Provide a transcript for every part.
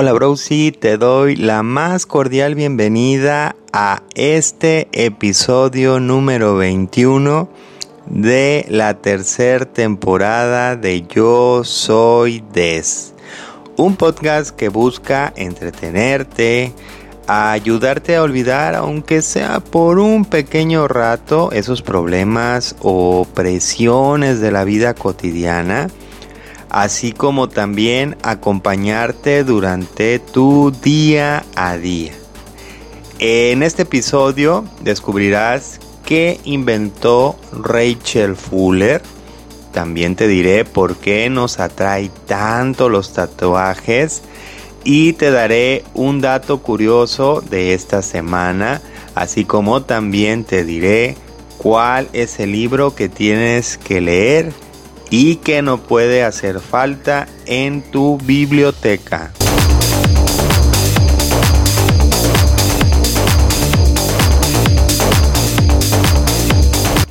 Hola Brosi, te doy la más cordial bienvenida a este episodio número 21 de la tercera temporada de Yo Soy Des. Un podcast que busca entretenerte, ayudarte a olvidar, aunque sea por un pequeño rato, esos problemas o presiones de la vida cotidiana así como también acompañarte durante tu día a día. En este episodio descubrirás qué inventó Rachel Fuller. También te diré por qué nos atrae tanto los tatuajes y te daré un dato curioso de esta semana, así como también te diré cuál es el libro que tienes que leer y que no puede hacer falta en tu biblioteca.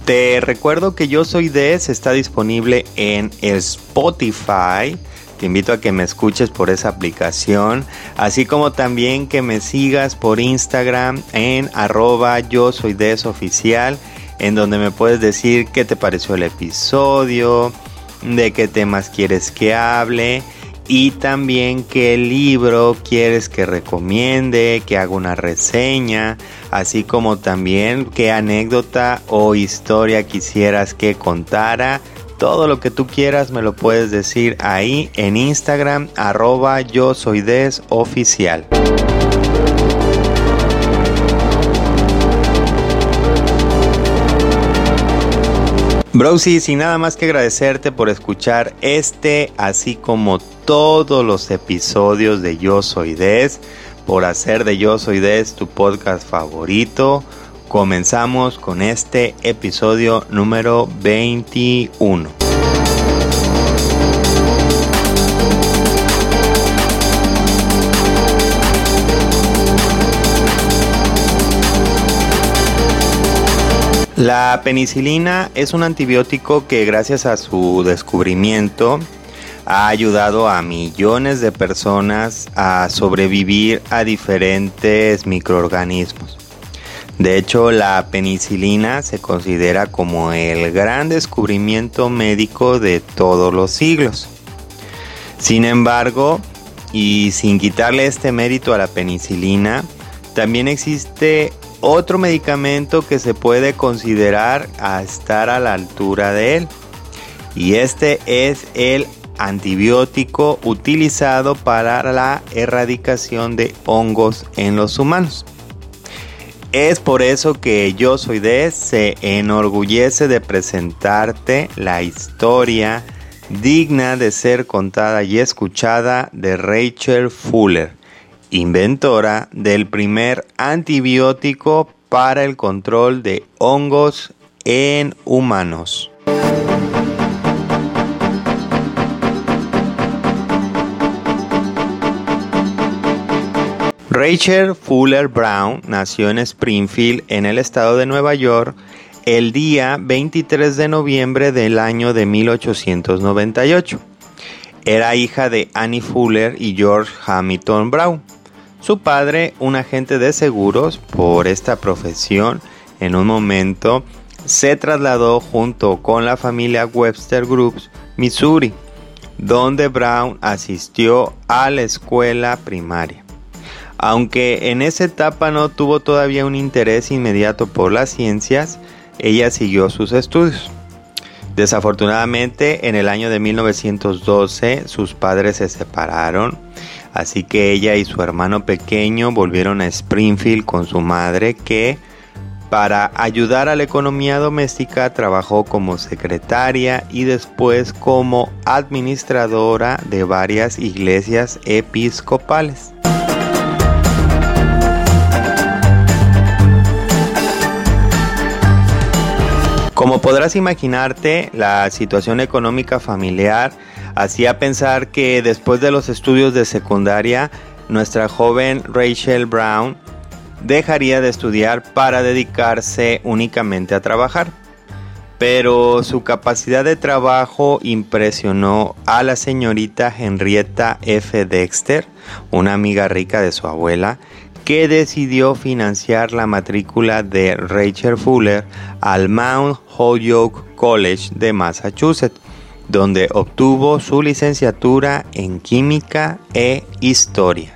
Te recuerdo que Yo Soy Des está disponible en Spotify. Te invito a que me escuches por esa aplicación, así como también que me sigas por Instagram en arroba yo soy des oficial, en donde me puedes decir qué te pareció el episodio, de qué temas quieres que hable y también qué libro quieres que recomiende, que haga una reseña, así como también qué anécdota o historia quisieras que contara. Todo lo que tú quieras me lo puedes decir ahí en Instagram arroba yo soy des oficial. Browsy, sin nada más que agradecerte por escuchar este, así como todos los episodios de Yo Soy Des, por hacer de Yo Soy Des tu podcast favorito. Comenzamos con este episodio número 21. La penicilina es un antibiótico que gracias a su descubrimiento ha ayudado a millones de personas a sobrevivir a diferentes microorganismos. De hecho, la penicilina se considera como el gran descubrimiento médico de todos los siglos. Sin embargo, y sin quitarle este mérito a la penicilina, también existe otro medicamento que se puede considerar a estar a la altura de él. Y este es el antibiótico utilizado para la erradicación de hongos en los humanos. Es por eso que Yo Soy de se enorgullece de presentarte la historia digna de ser contada y escuchada de Rachel Fuller inventora del primer antibiótico para el control de hongos en humanos. Rachel Fuller Brown nació en Springfield, en el estado de Nueva York, el día 23 de noviembre del año de 1898. Era hija de Annie Fuller y George Hamilton Brown. Su padre, un agente de seguros por esta profesión, en un momento se trasladó junto con la familia Webster Groups, Missouri, donde Brown asistió a la escuela primaria. Aunque en esa etapa no tuvo todavía un interés inmediato por las ciencias, ella siguió sus estudios. Desafortunadamente, en el año de 1912 sus padres se separaron Así que ella y su hermano pequeño volvieron a Springfield con su madre que para ayudar a la economía doméstica trabajó como secretaria y después como administradora de varias iglesias episcopales. Como podrás imaginarte, la situación económica familiar hacía pensar que después de los estudios de secundaria, nuestra joven Rachel Brown dejaría de estudiar para dedicarse únicamente a trabajar. pero su capacidad de trabajo impresionó a la señorita Henrietta F. Dexter, una amiga rica de su abuela, que decidió financiar la matrícula de Rachel Fuller al Mount Holyoke College de Massachusetts, donde obtuvo su licenciatura en química e historia.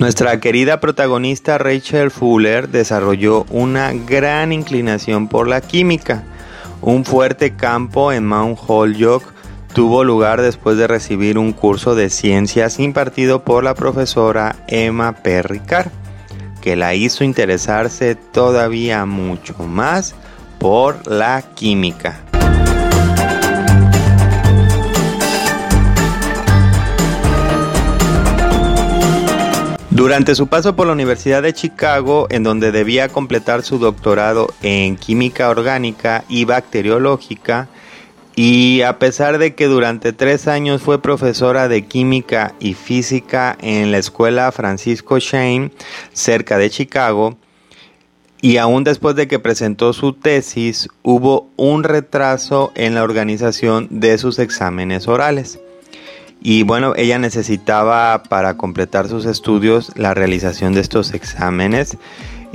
Nuestra querida protagonista Rachel Fuller desarrolló una gran inclinación por la química. Un fuerte campo en Mount Holyoke tuvo lugar después de recibir un curso de ciencias impartido por la profesora Emma Perricard, que la hizo interesarse todavía mucho más por la química. Durante su paso por la Universidad de Chicago, en donde debía completar su doctorado en química orgánica y bacteriológica, y a pesar de que durante tres años fue profesora de química y física en la escuela Francisco Shane, cerca de Chicago, y aún después de que presentó su tesis, hubo un retraso en la organización de sus exámenes orales. Y bueno, ella necesitaba para completar sus estudios la realización de estos exámenes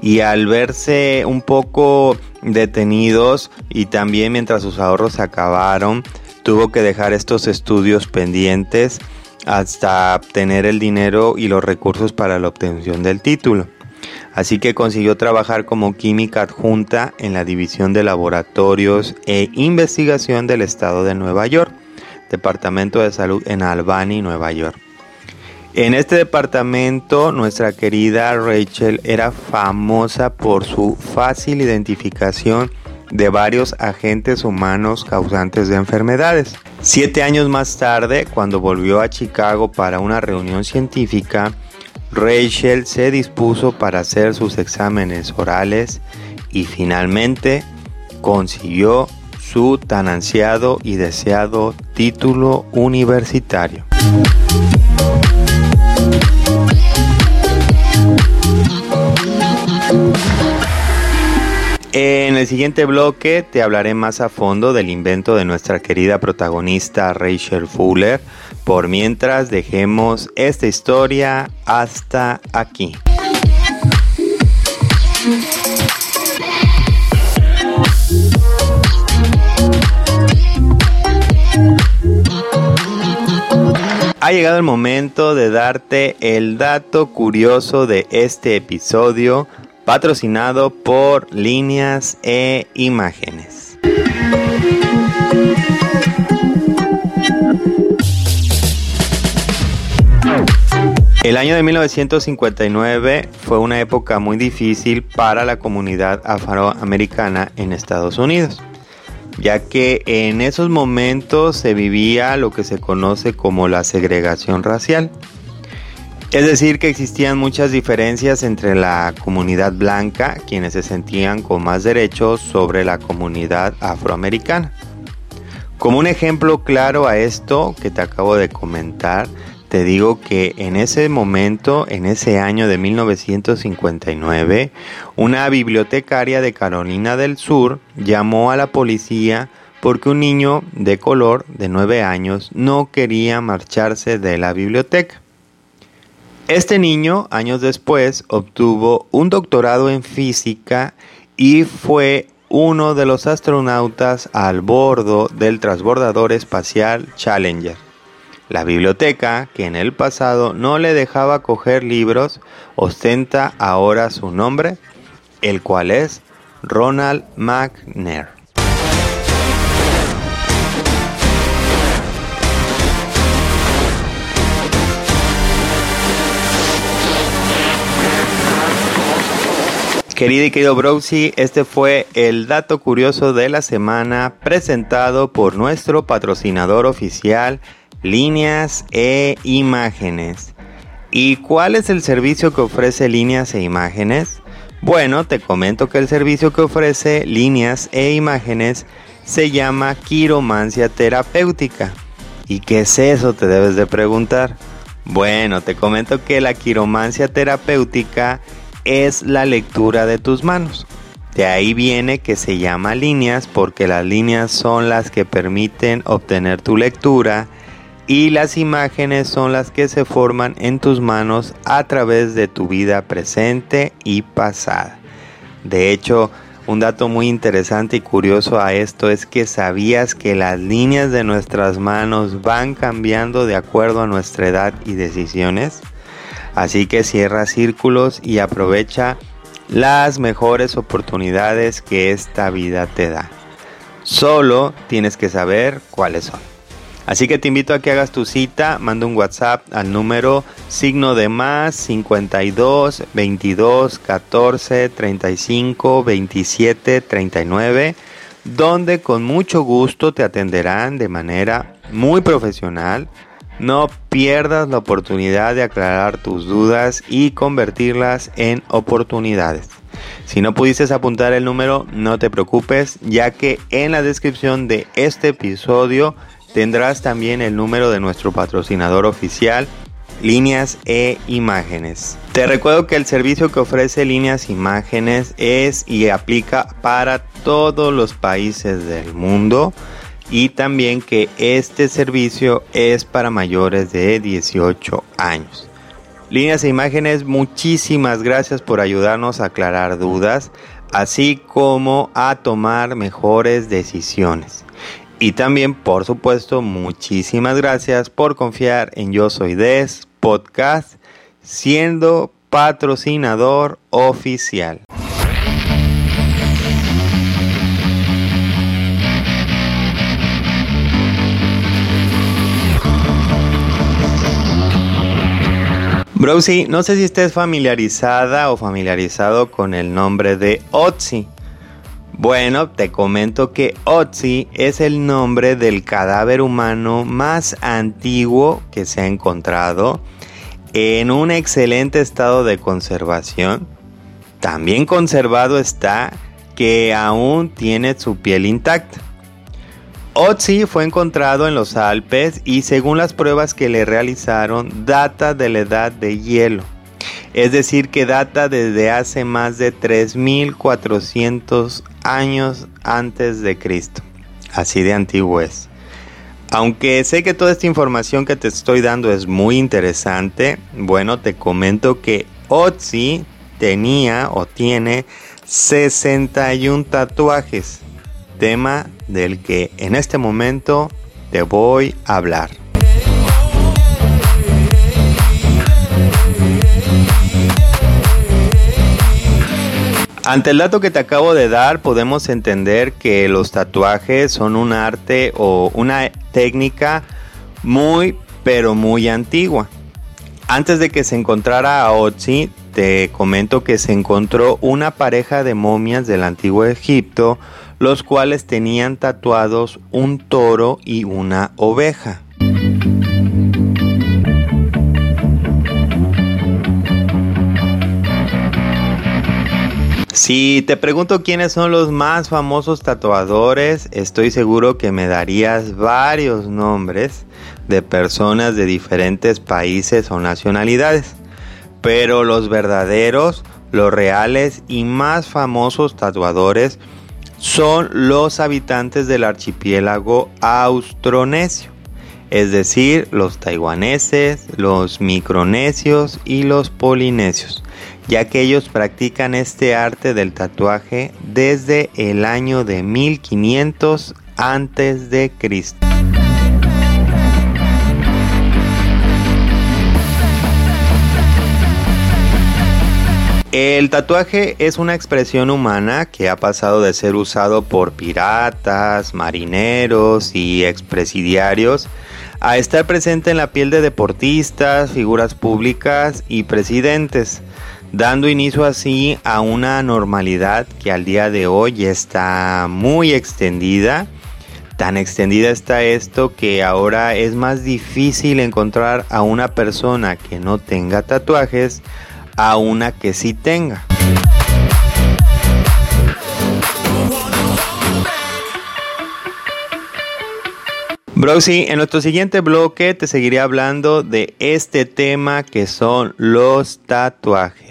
y al verse un poco detenidos y también mientras sus ahorros se acabaron, tuvo que dejar estos estudios pendientes hasta obtener el dinero y los recursos para la obtención del título. Así que consiguió trabajar como química adjunta en la División de Laboratorios e Investigación del Estado de Nueva York Departamento de Salud en Albany, Nueva York. En este departamento, nuestra querida Rachel era famosa por su fácil identificación de varios agentes humanos causantes de enfermedades. Siete años más tarde, cuando volvió a Chicago para una reunión científica, Rachel se dispuso para hacer sus exámenes orales y finalmente consiguió su tan ansiado y deseado título universitario. En el siguiente bloque te hablaré más a fondo del invento de nuestra querida protagonista Rachel Fuller. Por mientras dejemos esta historia hasta aquí. Ha llegado el momento de darte el dato curioso de este episodio patrocinado por líneas e imágenes. El año de 1959 fue una época muy difícil para la comunidad afroamericana en Estados Unidos ya que en esos momentos se vivía lo que se conoce como la segregación racial. Es decir, que existían muchas diferencias entre la comunidad blanca, quienes se sentían con más derechos sobre la comunidad afroamericana. Como un ejemplo claro a esto que te acabo de comentar, te digo que en ese momento, en ese año de 1959, una bibliotecaria de Carolina del Sur llamó a la policía porque un niño de color de 9 años no quería marcharse de la biblioteca. Este niño, años después, obtuvo un doctorado en física y fue uno de los astronautas al bordo del transbordador espacial Challenger. La biblioteca, que en el pasado no le dejaba coger libros, ostenta ahora su nombre, el cual es Ronald McNair. Querido y querido Browsy, este fue el dato curioso de la semana presentado por nuestro patrocinador oficial líneas e imágenes. ¿Y cuál es el servicio que ofrece líneas e imágenes? Bueno, te comento que el servicio que ofrece líneas e imágenes se llama quiromancia terapéutica. ¿Y qué es eso? Te debes de preguntar. Bueno, te comento que la quiromancia terapéutica es la lectura de tus manos. De ahí viene que se llama líneas porque las líneas son las que permiten obtener tu lectura y las imágenes son las que se forman en tus manos a través de tu vida presente y pasada. De hecho, un dato muy interesante y curioso a esto es que sabías que las líneas de nuestras manos van cambiando de acuerdo a nuestra edad y decisiones. Así que cierra círculos y aprovecha las mejores oportunidades que esta vida te da. Solo tienes que saber cuáles son. Así que te invito a que hagas tu cita, manda un WhatsApp al número signo de más 52 22 14 35 27 39, donde con mucho gusto te atenderán de manera muy profesional. No pierdas la oportunidad de aclarar tus dudas y convertirlas en oportunidades. Si no pudiste apuntar el número, no te preocupes, ya que en la descripción de este episodio tendrás también el número de nuestro patrocinador oficial, Líneas e Imágenes. Te recuerdo que el servicio que ofrece Líneas Imágenes es y aplica para todos los países del mundo y también que este servicio es para mayores de 18 años. Líneas e Imágenes, muchísimas gracias por ayudarnos a aclarar dudas, así como a tomar mejores decisiones. Y también, por supuesto, muchísimas gracias por confiar en Yo Soy Des Podcast, siendo patrocinador oficial. Browsy, no sé si estés familiarizada o familiarizado con el nombre de Otzi. Bueno, te comento que Otzi es el nombre del cadáver humano más antiguo que se ha encontrado en un excelente estado de conservación. También conservado está que aún tiene su piel intacta. Otzi fue encontrado en los Alpes y según las pruebas que le realizaron data de la edad de hielo. Es decir, que data desde hace más de 3400 años antes de Cristo. Así de antiguo es. Aunque sé que toda esta información que te estoy dando es muy interesante, bueno, te comento que Otzi tenía o tiene 61 tatuajes, tema del que en este momento te voy a hablar. Ante el dato que te acabo de dar, podemos entender que los tatuajes son un arte o una técnica muy, pero muy antigua. Antes de que se encontrara a Otzi, te comento que se encontró una pareja de momias del antiguo Egipto, los cuales tenían tatuados un toro y una oveja. Si te pregunto quiénes son los más famosos tatuadores, estoy seguro que me darías varios nombres de personas de diferentes países o nacionalidades. Pero los verdaderos, los reales y más famosos tatuadores son los habitantes del archipiélago austronesio, es decir, los taiwaneses, los micronesios y los polinesios ya que ellos practican este arte del tatuaje desde el año de 1500 antes de Cristo. El tatuaje es una expresión humana que ha pasado de ser usado por piratas, marineros y expresidiarios a estar presente en la piel de deportistas, figuras públicas y presidentes dando inicio así a una normalidad que al día de hoy está muy extendida. Tan extendida está esto que ahora es más difícil encontrar a una persona que no tenga tatuajes a una que sí tenga. Broxy, en nuestro siguiente bloque te seguiré hablando de este tema que son los tatuajes.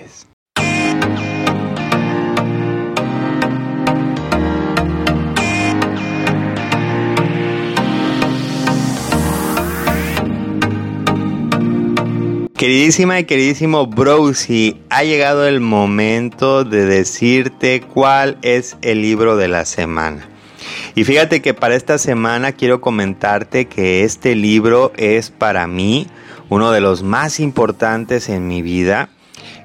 Queridísima y queridísimo Broxy, ha llegado el momento de decirte cuál es el libro de la semana. Y fíjate que para esta semana quiero comentarte que este libro es para mí uno de los más importantes en mi vida.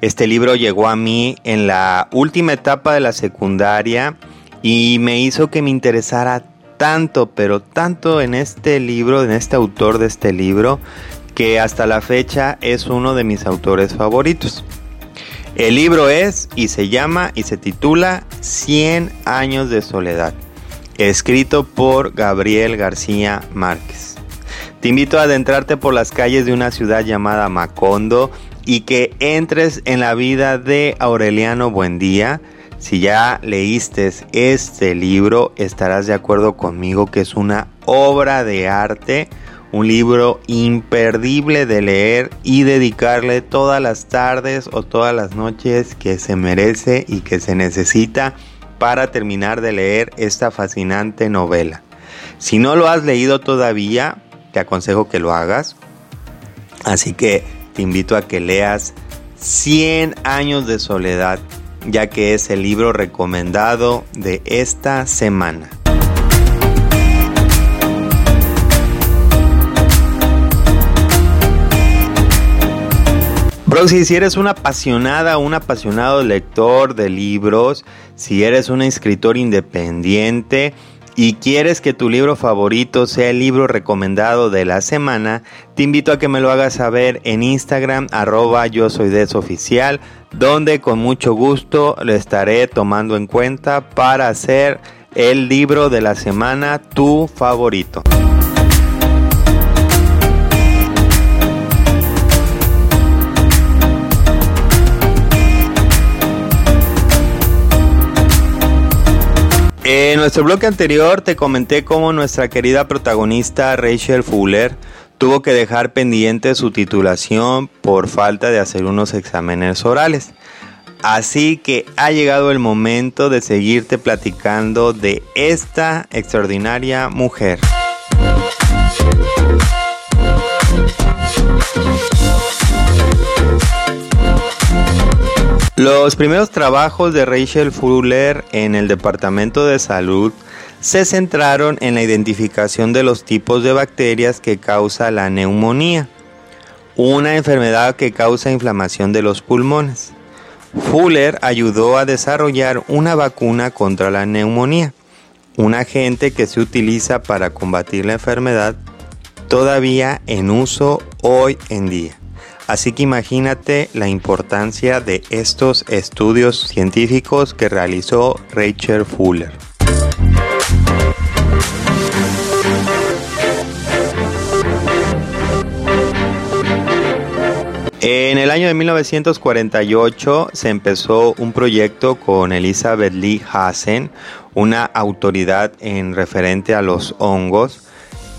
Este libro llegó a mí en la última etapa de la secundaria y me hizo que me interesara tanto, pero tanto en este libro, en este autor de este libro, que hasta la fecha es uno de mis autores favoritos. El libro es y se llama y se titula 100 años de soledad escrito por Gabriel García Márquez. Te invito a adentrarte por las calles de una ciudad llamada Macondo y que entres en la vida de Aureliano Buendía. Si ya leíste este libro, estarás de acuerdo conmigo que es una obra de arte, un libro imperdible de leer y dedicarle todas las tardes o todas las noches que se merece y que se necesita para terminar de leer esta fascinante novela. Si no lo has leído todavía, te aconsejo que lo hagas. Así que te invito a que leas 100 años de soledad, ya que es el libro recomendado de esta semana. Si eres una apasionada, un apasionado lector de libros, si eres un escritor independiente y quieres que tu libro favorito sea el libro recomendado de la semana, te invito a que me lo hagas saber en Instagram, arroba yo soy oficial, donde con mucho gusto lo estaré tomando en cuenta para hacer el libro de la semana tu favorito. En nuestro bloque anterior te comenté cómo nuestra querida protagonista Rachel Fuller tuvo que dejar pendiente su titulación por falta de hacer unos exámenes orales. Así que ha llegado el momento de seguirte platicando de esta extraordinaria mujer. Los primeros trabajos de Rachel Fuller en el Departamento de Salud se centraron en la identificación de los tipos de bacterias que causa la neumonía, una enfermedad que causa inflamación de los pulmones. Fuller ayudó a desarrollar una vacuna contra la neumonía, un agente que se utiliza para combatir la enfermedad todavía en uso hoy en día. Así que imagínate la importancia de estos estudios científicos que realizó Rachel Fuller. En el año de 1948 se empezó un proyecto con Elizabeth Lee Hassen, una autoridad en referente a los hongos,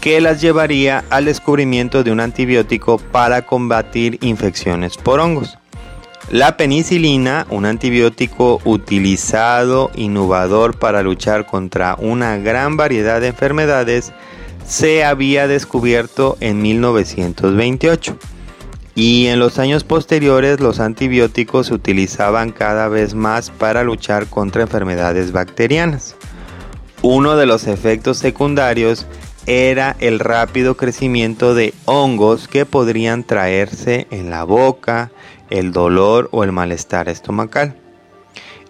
que las llevaría al descubrimiento de un antibiótico para combatir infecciones por hongos. La penicilina, un antibiótico utilizado, innovador para luchar contra una gran variedad de enfermedades, se había descubierto en 1928. Y en los años posteriores los antibióticos se utilizaban cada vez más para luchar contra enfermedades bacterianas. Uno de los efectos secundarios era el rápido crecimiento de hongos que podrían traerse en la boca, el dolor o el malestar estomacal.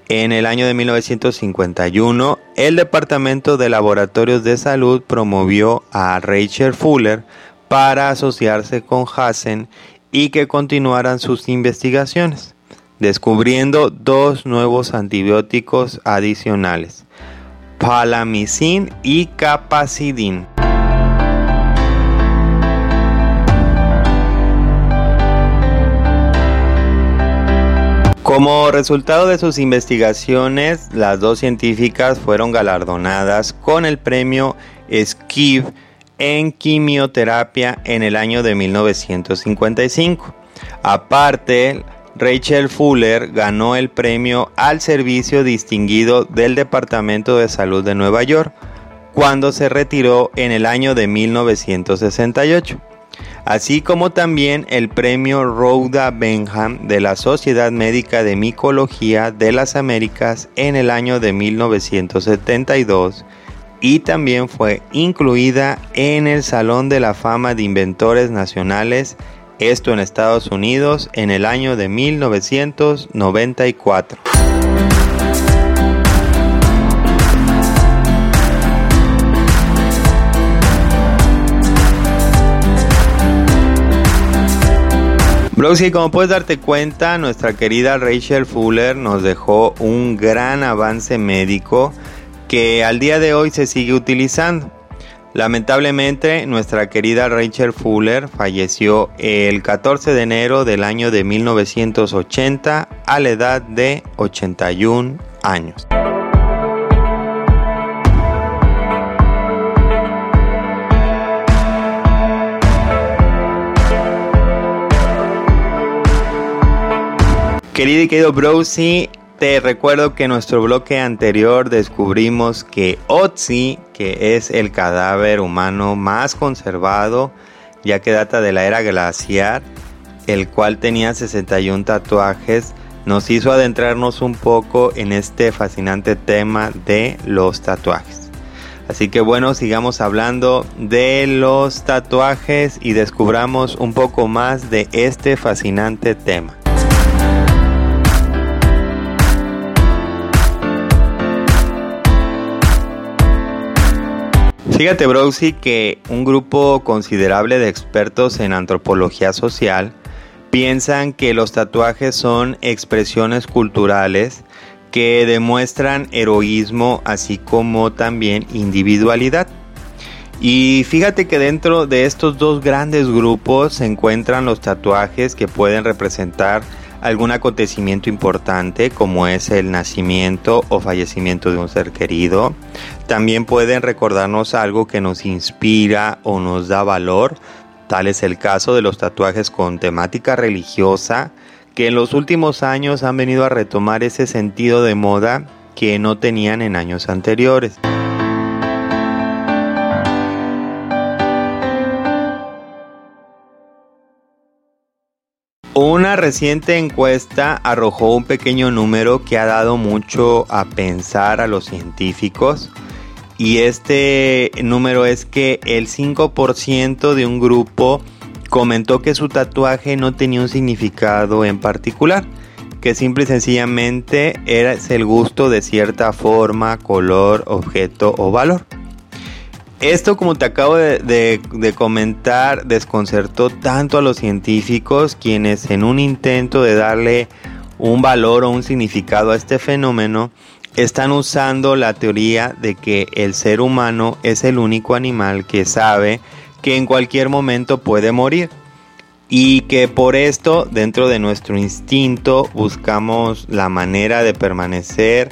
En el año de 1951, el Departamento de Laboratorios de Salud promovió a Rachel Fuller para asociarse con Hassen y que continuaran sus investigaciones, descubriendo dos nuevos antibióticos adicionales, palamicin y capacidin. Como resultado de sus investigaciones, las dos científicas fueron galardonadas con el premio Skiv en quimioterapia en el año de 1955. Aparte, Rachel Fuller ganó el premio al servicio distinguido del Departamento de Salud de Nueva York cuando se retiró en el año de 1968, así como también el premio Rhoda Benham de la Sociedad Médica de Micología de las Américas en el año de 1972 y también fue incluida en el Salón de la Fama de Inventores Nacionales esto en Estados Unidos en el año de 1994. Browsy, como puedes darte cuenta, nuestra querida Rachel Fuller nos dejó un gran avance médico que al día de hoy se sigue utilizando. Lamentablemente, nuestra querida Rachel Fuller falleció el 14 de enero del año de 1980 a la edad de 81 años. Querido y querido Browsy, te recuerdo que en nuestro bloque anterior descubrimos que Otzi, que es el cadáver humano más conservado, ya que data de la era glaciar, el cual tenía 61 tatuajes, nos hizo adentrarnos un poco en este fascinante tema de los tatuajes. Así que bueno, sigamos hablando de los tatuajes y descubramos un poco más de este fascinante tema. Fíjate, Browsy, que un grupo considerable de expertos en antropología social piensan que los tatuajes son expresiones culturales que demuestran heroísmo así como también individualidad. Y fíjate que dentro de estos dos grandes grupos se encuentran los tatuajes que pueden representar algún acontecimiento importante como es el nacimiento o fallecimiento de un ser querido. También pueden recordarnos algo que nos inspira o nos da valor. Tal es el caso de los tatuajes con temática religiosa que en los últimos años han venido a retomar ese sentido de moda que no tenían en años anteriores. Una reciente encuesta arrojó un pequeño número que ha dado mucho a pensar a los científicos y este número es que el 5% de un grupo comentó que su tatuaje no tenía un significado en particular, que simple y sencillamente era el gusto de cierta forma, color, objeto o valor. Esto, como te acabo de, comentar, desconcertó tanto a los científicos quienes en un intento de darle un valor o un significado a este fenómeno, están usando la teoría de que el ser humano es el único animal que sabe que en cualquier momento puede morir y que por esto dentro de nuestro instinto buscamos la manera de permanecer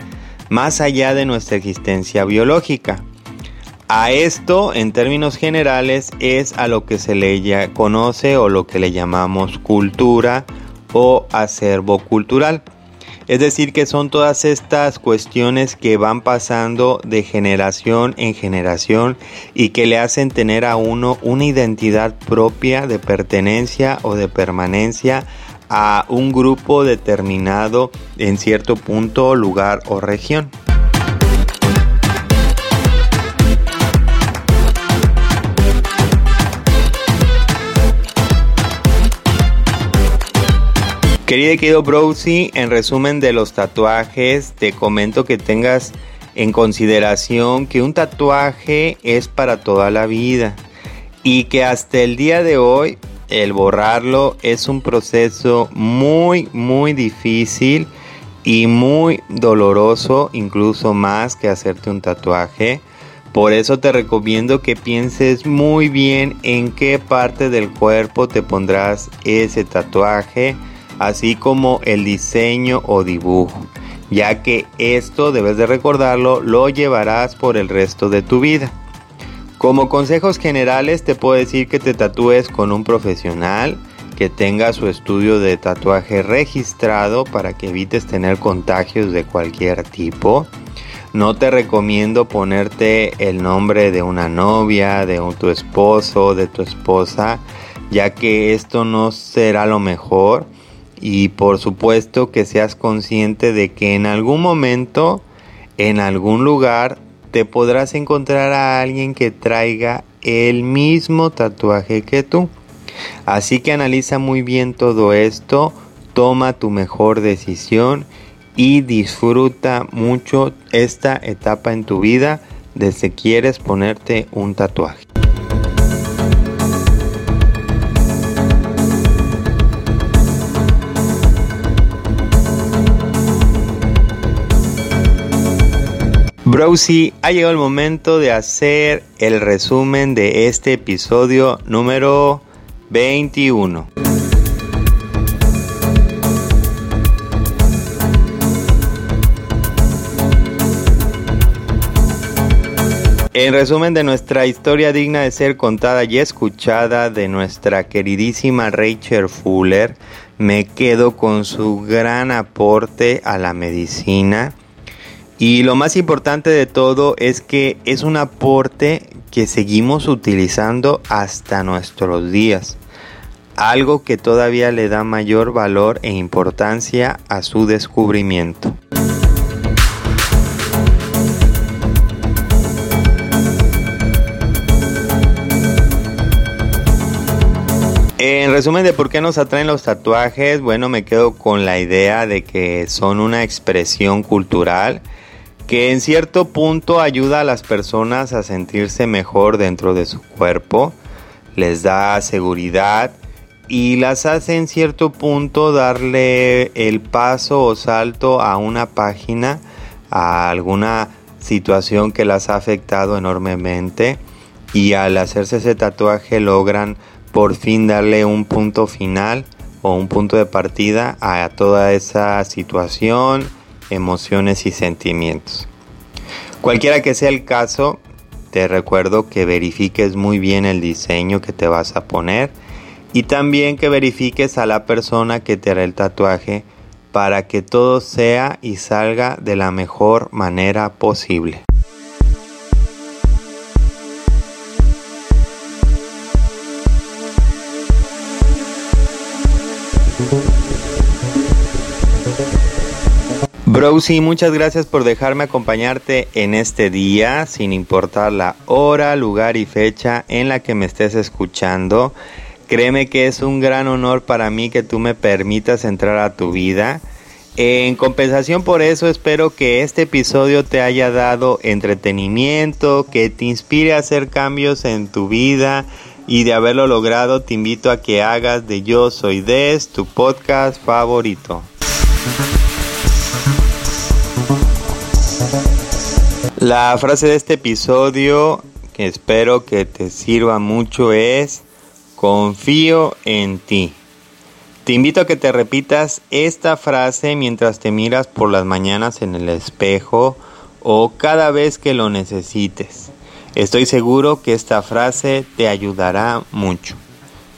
más allá de nuestra existencia biológica. A esto, en términos generales, es a lo que se le conoce o lo que le llamamos cultura o acervo cultural. Es decir, que son todas estas cuestiones que van pasando de generación en generación y que le hacen tener a uno una identidad propia de pertenencia o de permanencia a un grupo determinado en cierto punto, lugar o región. Querido y querido Browsy, en resumen de los tatuajes, te comento que tengas en consideración que un tatuaje es para toda la vida y que hasta el día de hoy el borrarlo es un proceso muy muy difícil y muy doloroso, incluso más que hacerte un tatuaje. Por eso te recomiendo que pienses muy bien en qué parte del cuerpo te pondrás ese tatuaje así como el diseño o dibujo, ya que esto debes de recordarlo, lo llevarás por el resto de tu vida. Como consejos generales te puedo decir que te tatúes con un profesional, que tenga su estudio de tatuaje registrado para que evites tener contagios de cualquier tipo. No te recomiendo ponerte el nombre de una novia, de tu esposo, de tu esposa, ya que esto no será lo mejor. Y por supuesto que seas consciente de que en algún momento, en algún lugar, te podrás encontrar a alguien que traiga el mismo tatuaje que tú. Así que analiza muy bien todo esto, toma tu mejor decisión y disfruta mucho esta etapa en tu vida desde quieres ponerte un tatuaje. Browsy, ha llegado el momento de hacer el resumen de este episodio número 21. En resumen de nuestra historia digna de ser contada y escuchada de nuestra queridísima Rachel Fuller, me quedo con su gran aporte a la medicina y lo más importante de todo es que es un aporte que seguimos utilizando hasta nuestros días. Algo que todavía le da mayor valor e importancia a su descubrimiento. En resumen de por qué nos atraen los tatuajes, bueno, me quedo con la idea de que son una expresión cultural que en cierto punto ayuda a las personas a sentirse mejor dentro de su cuerpo, les da seguridad y las hace en cierto punto darle el paso o salto a una página, a alguna situación que las ha afectado enormemente y al hacerse ese tatuaje logran por fin darle un punto final o un punto de partida a toda esa situación emociones y sentimientos. Cualquiera que sea el caso, te recuerdo que verifiques muy bien el diseño que te vas a poner y también que verifiques a la persona que te hará el tatuaje para que todo sea y salga de la mejor manera posible. Browsy, muchas gracias por dejarme acompañarte en este día, sin importar la hora, lugar y fecha en la que me estés escuchando. Créeme que es un gran honor para mí que tú me permitas entrar a tu vida. En compensación por eso espero que este episodio te haya dado entretenimiento, que te inspire a hacer cambios en tu vida y de haberlo logrado te invito a que hagas de Yo Soy Des tu podcast favorito. La frase de este episodio que espero que te sirva mucho es confío en ti. Te invito a que te repitas esta frase mientras te miras por las mañanas en el espejo o cada vez que lo necesites. Estoy seguro que esta frase te ayudará mucho.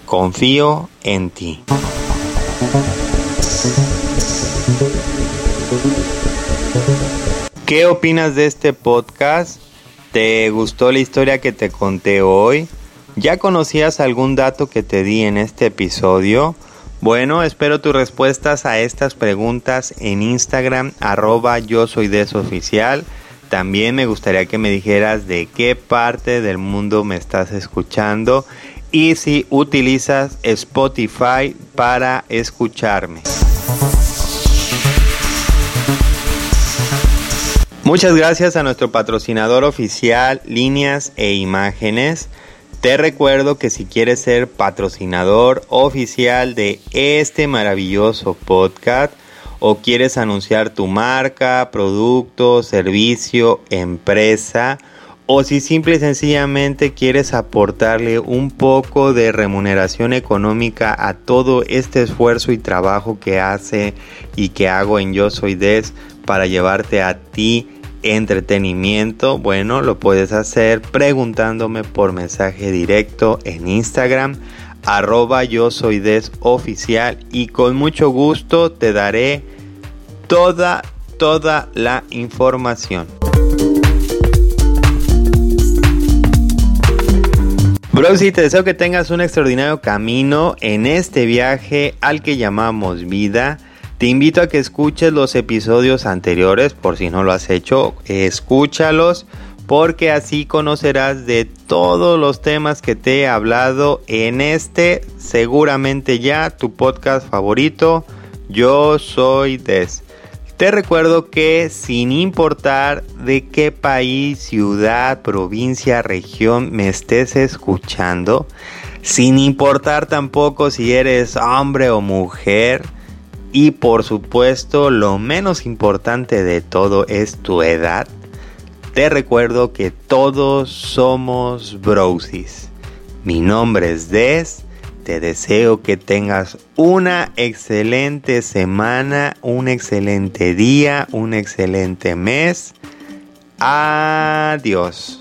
Confío en ti. ¿Qué opinas de este podcast? ¿Te gustó la historia que te conté hoy? ¿Ya conocías algún dato que te di en este episodio? Bueno, espero tus respuestas a estas preguntas en Instagram, arroba yo soy desoficial. También me gustaría que me dijeras de qué parte del mundo me estás escuchando y si utilizas Spotify para escucharme. Muchas gracias a nuestro patrocinador oficial Líneas e Imágenes. Te recuerdo que si quieres ser patrocinador oficial de este maravilloso podcast o quieres anunciar tu marca, producto, servicio, empresa o si simple y sencillamente quieres aportarle un poco de remuneración económica a todo este esfuerzo y trabajo que hace y que hago en Yo Soy Des para llevarte a ti entretenimiento, bueno, lo puedes hacer preguntándome por mensaje directo en Instagram, arroba yo soy des oficial y con mucho gusto te daré toda, toda la información. Bro, te deseo que tengas un extraordinario camino en este viaje al que llamamos vida. Te invito a que escuches los episodios anteriores, por si no lo has hecho, escúchalos, porque así conocerás de todos los temas que te he hablado en este, seguramente ya tu podcast favorito. Yo soy Des. Te recuerdo que sin importar de qué país, ciudad, provincia, región me estés escuchando, sin importar tampoco si eres hombre o mujer, y por supuesto lo menos importante de todo es tu edad, te recuerdo que todos somos brosis. Mi nombre es Des te deseo que tengas una excelente semana, un excelente día, un excelente mes. Adiós.